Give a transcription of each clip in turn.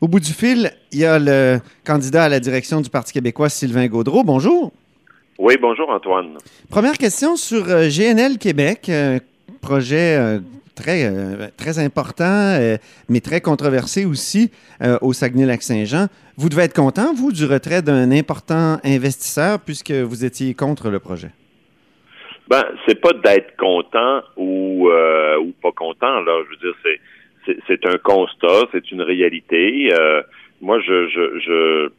Au bout du fil, il y a le candidat à la direction du Parti québécois, Sylvain Gaudreau. Bonjour. Oui, bonjour Antoine. Première question sur euh, GNL Québec, euh, projet euh, très, très important, mais très controversé aussi au Saguenay-Lac-Saint-Jean. Vous devez être content, vous, du retrait d'un important investisseur puisque vous étiez contre le projet? Ben, c'est pas d'être content ou, ou pas content, là. Je veux dire, c'est c'est un constat, c'est une réalité. Euh, moi, je, je, je,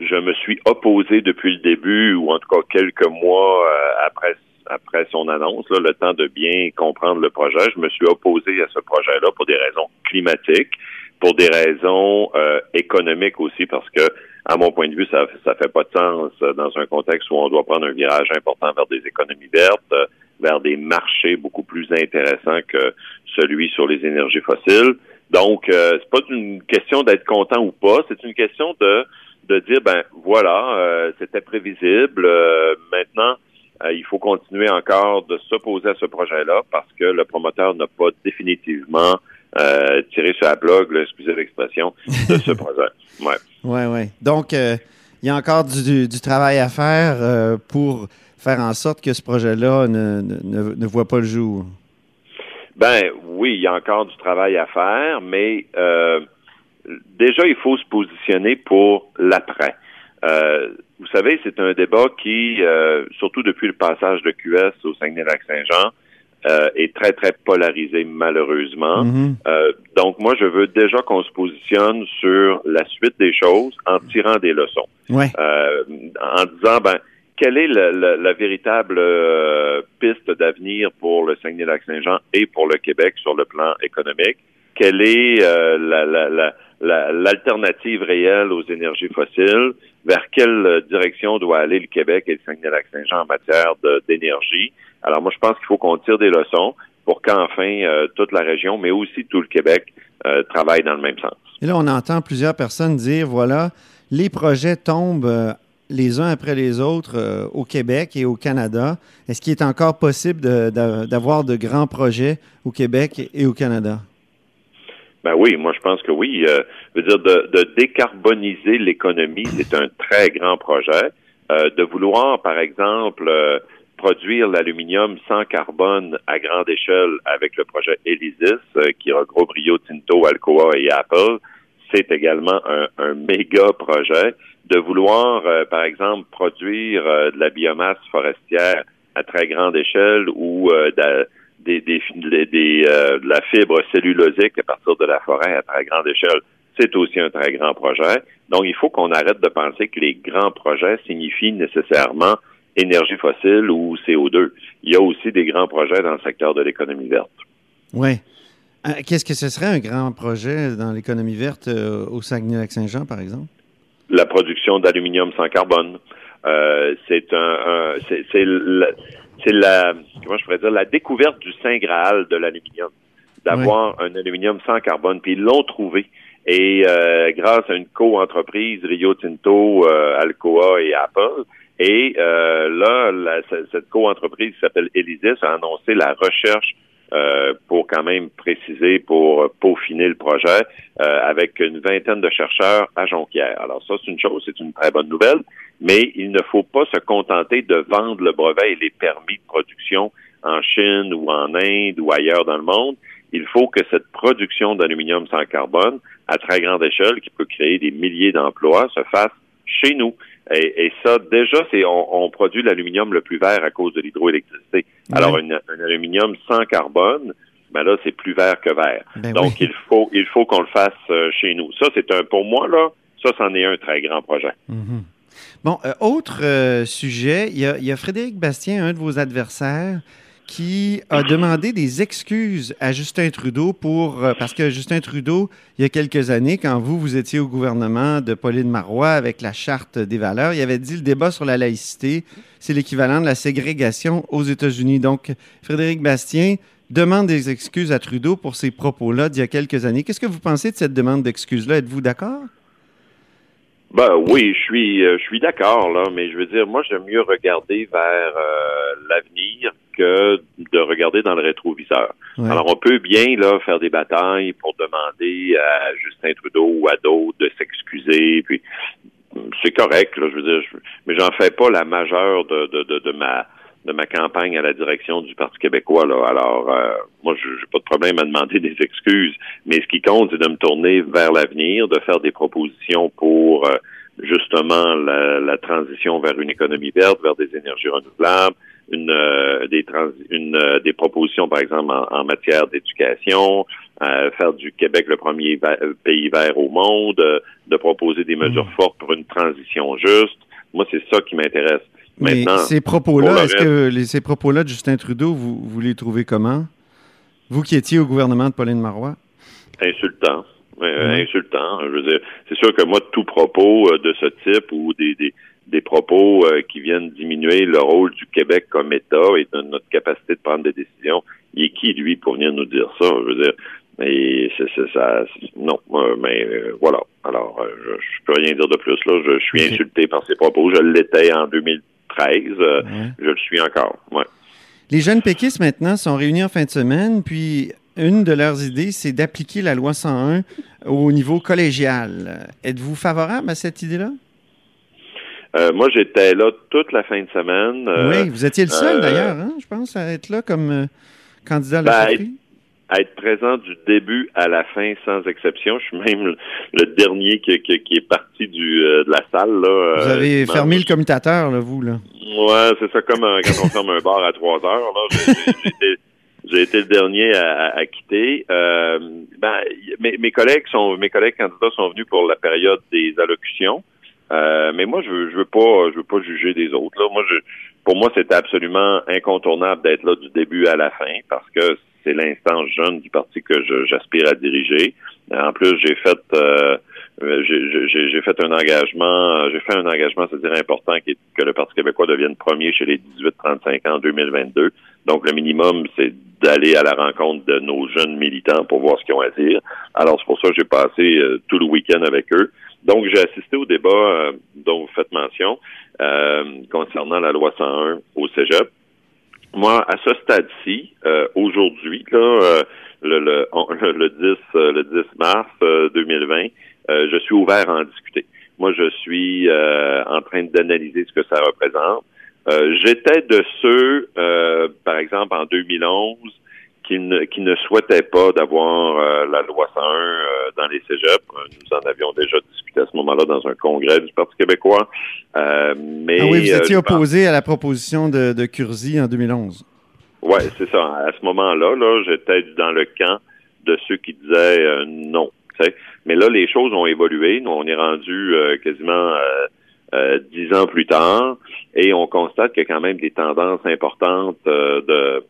je, me suis opposé depuis le début, ou en tout cas quelques mois euh, après après son annonce, là, le temps de bien comprendre le projet, je me suis opposé à ce projet-là pour des raisons climatiques, pour des raisons euh, économiques aussi, parce que, à mon point de vue, ça ça fait pas de sens dans un contexte où on doit prendre un virage important vers des économies vertes vers des marchés beaucoup plus intéressants que celui sur les énergies fossiles. Donc, euh, c'est pas une question d'être content ou pas, c'est une question de de dire ben voilà, euh, c'était prévisible. Euh, maintenant, euh, il faut continuer encore de s'opposer à ce projet-là parce que le promoteur n'a pas définitivement tiré sur la blog, excusez l'expression, de ce projet. Ouais. Ouais, ouais. Donc, il y a encore du, du travail à faire pour faire en sorte que ce projet-là ne, ne, ne, voit pas le jour? Ben oui, il y a encore du travail à faire, mais euh, déjà, il faut se positionner pour l'après. Euh, vous savez, c'est un débat qui, euh, surtout depuis le passage de QS au Saguenay-Lac-Saint-Jean, euh, est très, très polarisé, malheureusement. Mm-hmm. Euh, donc, moi, je veux déjà qu'on se positionne sur la suite des choses en tirant des leçons. Ouais. Euh, en disant, ben, quelle est la, véritable euh, piste d'avenir pour le Saguenay-Lac-Saint-Jean et pour le Québec sur le plan économique? Quelle est euh, l'alternative réelle aux énergies fossiles? Vers quelle direction doit aller le Québec et le Saguenay-Lac-Saint-Jean en matière d'énergie? Alors moi, je pense qu'il faut qu'on tire des leçons pour qu'enfin euh, toute la région, mais aussi tout le Québec, travaille dans le même sens. Et là, on entend plusieurs personnes dire, voilà, les projets tombent les uns après les autres euh, au Québec et au Canada. Est-ce qu'il est encore possible d'avoir de, grands projets au Québec et au Canada? Ben oui, moi je pense que oui. Euh, veux dire de, décarboniser l'économie, c'est un très grand projet. Euh, de vouloir, par exemple, produire l'aluminium sans carbone à grande échelle avec le projet Elysis, qui regroupe Rio Tinto, Alcoa et Apple, c'est également un, méga projet de vouloir, euh, par exemple, produire euh, de la biomasse forestière à très grande échelle ou euh, de, des, des, de la fibre cellulosique à partir de la forêt à très grande échelle, c'est aussi un très grand projet. Donc, il faut qu'on arrête de penser que les grands projets signifient nécessairement énergie fossile ou CO2. Il y a aussi des grands projets dans le secteur de l'économie verte. Oui. Qu'est-ce que ce serait un grand projet dans l'économie verte au Saguenay-Lac-Saint-Jean, par exemple? la production d'aluminium sans carbone. Euh, c'est un, c'est la, la comment je pourrais dire la découverte du saint graal de l'aluminium, d'avoir un aluminium sans carbone. Puis ils l'ont trouvé. Et euh, grâce à une co-entreprise, Rio Tinto, euh, Alcoa et Apple. Et euh, là, cette co-entreprise qui s'appelle Elysis a annoncé la recherche euh, pour quand même préciser, pour peaufiner le projet, euh, avec une vingtaine de chercheurs à Jonquière. Alors ça, c'est une chose, c'est une très bonne nouvelle, mais il ne faut pas se contenter de vendre le brevet et les permis de production en Chine ou en Inde ou ailleurs dans le monde. Il faut que cette production d'aluminium sans carbone, à très grande échelle, qui peut créer des milliers d'emplois, se fasse chez nous. Et, ça, déjà, c'est on, produit l'aluminium le plus vert à cause de l'hydroélectricité. Alors, un, aluminium sans carbone, ben là, c'est plus vert que vert. Ben Donc, il faut il faut qu'on le fasse euh, chez nous. Ça, c'est un pour moi là, ça, c'en est un très grand projet. Mhm. Bon, euh, autre euh, sujet, il y, a, Frédéric Bastien, un de vos adversaires, qui a demandé des excuses à Justin Trudeau pour euh, parce que Justin Trudeau, il y a quelques années, quand vous vous étiez au gouvernement de Pauline Marois avec la charte des valeurs, il avait dit le débat sur la laïcité, c'est l'équivalent de la ségrégation aux États-Unis. Donc, Frédéric Bastien demande des excuses à Trudeau pour ces propos-là d'il y a quelques années. Qu'est-ce que vous pensez de cette demande d'excuses-là? Êtes-vous d'accord? Ben oui, je suis euh, je suis d'accord là, mais je veux dire, moi j'aime mieux regarder vers euh, l'avenir que de regarder dans le rétroviseur. Alors on peut bien là faire des batailles pour demander à Justin Trudeau ou à d'autres mobilisés, puis c'est correct, là, je veux dire, mais j'en fais pas la majeure de, de, de, ma de ma campagne à la direction du Parti québécois. Là. Alors, euh, moi, je n'ai pas de problème à demander des excuses, mais ce qui compte, c'est de me tourner vers l'avenir, de faire des propositions pour euh, justement la, la, transition vers une économie verte, vers des énergies renouvelables, une, euh, des, une, euh, des propositions, par exemple, en, matière d'éducation, euh, faire du Québec le premier pays vert au monde, de proposer des mesures mmh. fortes pour une transition juste. Moi, c'est ça qui m'intéresse. Maintenant, ces propos-là, est-ce que les, ces propos-là de Justin Trudeau, vous, vous les trouvez comment? Vous qui étiez au gouvernement de Pauline Marois? Insultant. Mmh. Insultant. Je veux dire, c'est sûr que moi, tout propos de ce type ou des, des, des propos euh, qui viennent diminuer le rôle du Québec comme État et de notre capacité de prendre des décisions. Il est qui, lui, pour venir nous dire ça? Je veux dire, mais c'est ça. Non, mais euh, voilà. Alors, euh, je, je, peux rien dire de plus là. Je, suis insulté par ces propos. Je l'étais en 2013. Je le suis encore. Ouais. Les jeunes péquistes maintenant sont réunis en fin de semaine, puis une de leurs idées, c'est d'appliquer la loi 101 au niveau collégial. Êtes-vous favorable à cette idée-là? Euh, moi, j'étais là toute la fin de semaine. Euh, oui, vous étiez le seul euh, d'ailleurs, hein, je pense, à être là comme candidat à la ben, à être présent du début à la fin sans exception. Je suis même le dernier qui, qui, est parti du, de la salle. Là, vous avez fermé le commutateur, là, vous, là. Ouais, c'est ça comme quand on ferme un bar à trois heures. J'ai été le dernier à, à, quitter. Euh, ben, mes, mes, collègues sont mes collègues candidats sont venus pour la période des allocutions. Euh, mais moi, je veux, je veux pas, je veux pas juger des autres. Là. Moi, je, pour moi, c'était absolument incontournable d'être là du début à la fin parce que c'est l'instance jeune du parti que j'aspire à diriger. En plus, j'ai fait, euh, j'ai fait un engagement, j'ai fait un engagement, c'est-à-dire important, qui est que le Parti québécois devienne premier chez les 18-35 ans en 2022. Donc, le minimum, c'est d'aller à la rencontre de nos jeunes militants pour voir ce qu'ils ont à dire. Alors, c'est pour ça que j'ai passé euh, tout le week-end avec eux. Donc, j'ai assisté au débat euh, dont vous faites mention euh, concernant la loi 101 au Cégep. Moi, à ce stade-ci, euh, aujourd'hui, là, le, le, le, 10, le 10 mars 2020, je suis ouvert à en discuter. Moi, je suis en train d'analyser ce que ça représente. J'étais de ceux, par exemple, en 2011, qui ne, qui ne souhaitaient pas d'avoir euh, la loi 101 euh, dans les cégeps. Nous en avions déjà discuté à ce moment-là dans un congrès du Parti québécois. Euh, mais, ah oui, vous étiez opposé à la proposition de, de Curzi en 2011. Oui, c'est ça. À ce moment-là, là, j'étais dans le camp de ceux qui disaient non. Mais là, les choses ont évolué. Nous, on est rendu quasiment dix ans plus tard et on constate qu'il y a quand même des tendances importantes de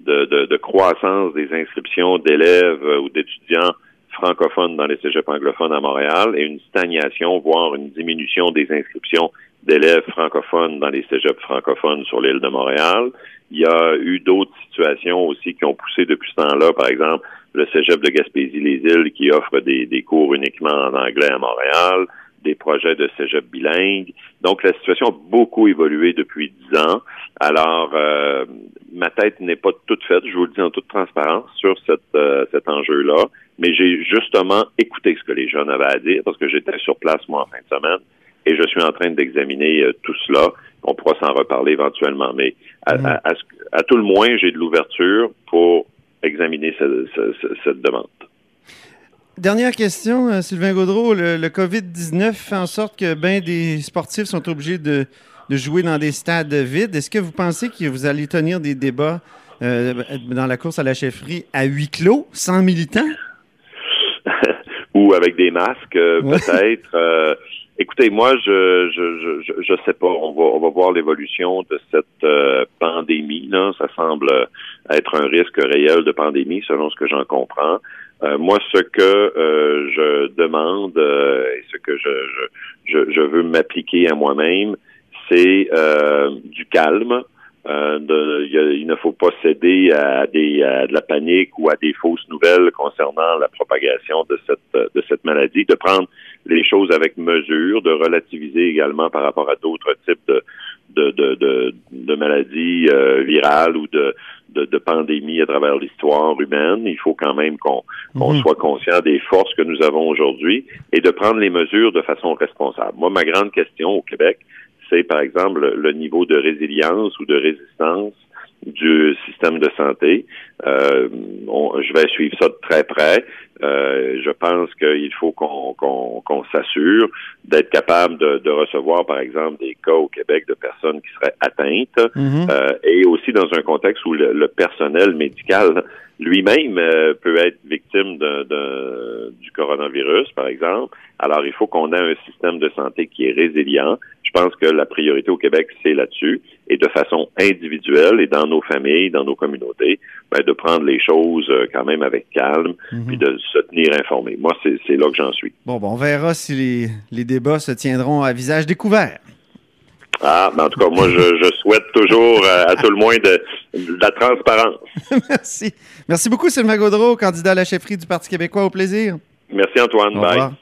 de, croissance des inscriptions d'élèves euh, ou d'étudiants francophones dans les cégeps anglophones à Montréal et une stagnation, voire une diminution des inscriptions d'élèves francophones dans les cégeps francophones sur l'île de Montréal. Il y a eu d'autres situations aussi qui ont poussé depuis ce temps-là, par exemple, le cégep de Gaspésie-les-Îles qui offre des, cours uniquement en anglais à Montréal, des projets de cégep bilingue. Donc, la situation a beaucoup évolué depuis dix ans. Alors, euh, ma tête n'est pas toute faite, je vous le dis en toute transparence, sur euh, cet enjeu-là. Mais j'ai justement écouté ce que les jeunes avaient à dire parce que j'étais sur place, moi, en fin de semaine. Et je suis en train d'examiner euh, tout cela. On pourra s'en reparler éventuellement. Mais à, mm. à, tout le moins, j'ai de l'ouverture pour examiner cette demande. Dernière question, euh, Sylvain Gaudreau. Le, COVID-19 fait en sorte que bien des sportifs sont obligés de, jouer dans des stades vides. Est-ce que vous pensez que vous allez tenir des débats euh, dans la course à la chefferie à huis clos, sans militants? Ou avec des masques, euh, peut-être. écoutez, moi, je, je je, sais pas. On va on va voir l'évolution de cette pandémie. Là, ça semble être un risque réel de pandémie, selon ce que j'en comprends. Euh, moi, ce que euh, je demande euh, et ce que je, je, je veux m'appliquer à moi-même, c'est du calme. De, il, ne faut pas céder à, des, à de la panique ou à des fausses nouvelles concernant la propagation de cette, de cette maladie, de prendre les choses avec mesure, de relativiser également par rapport à d'autres types de, de, de, de, maladies euh, virales ou de, de, pandémies à travers l'histoire humaine. Il faut quand même qu'on mhm. soit conscient des forces que nous avons aujourd'hui et de prendre les mesures de façon responsable. Moi, ma grande question au Québec, c'est par exemple le niveau de résilience ou de résistance du système de santé. Euh, je vais suivre ça de très près. Euh, je pense qu'il faut qu'on s'assure d'être capable de, recevoir, par exemple, des cas au Québec de personnes qui seraient atteintes, mm-hmm. euh, et aussi dans un contexte où le, personnel médical lui-même peut être victime de, du coronavirus, par exemple. Alors, il faut qu'on ait un système de santé qui est résilient. Je pense que la priorité au Québec, c'est là-dessus et de façon individuelle et dans nos familles, dans nos communautés, ben, de prendre les choses euh, quand même avec calme, mhm. puis de se tenir informé. Moi, c'est là que j'en suis. Bon, bon, on verra si les, les, débats se tiendront à visage découvert. Ah, ben en tout cas, moi, je, je souhaite toujours, euh, à tout le moins, de, de la transparence. Merci. Merci beaucoup, Sylvain Gaudreau, candidat à la chefferie du Parti québécois. Au plaisir. Merci, Antoine. Bye.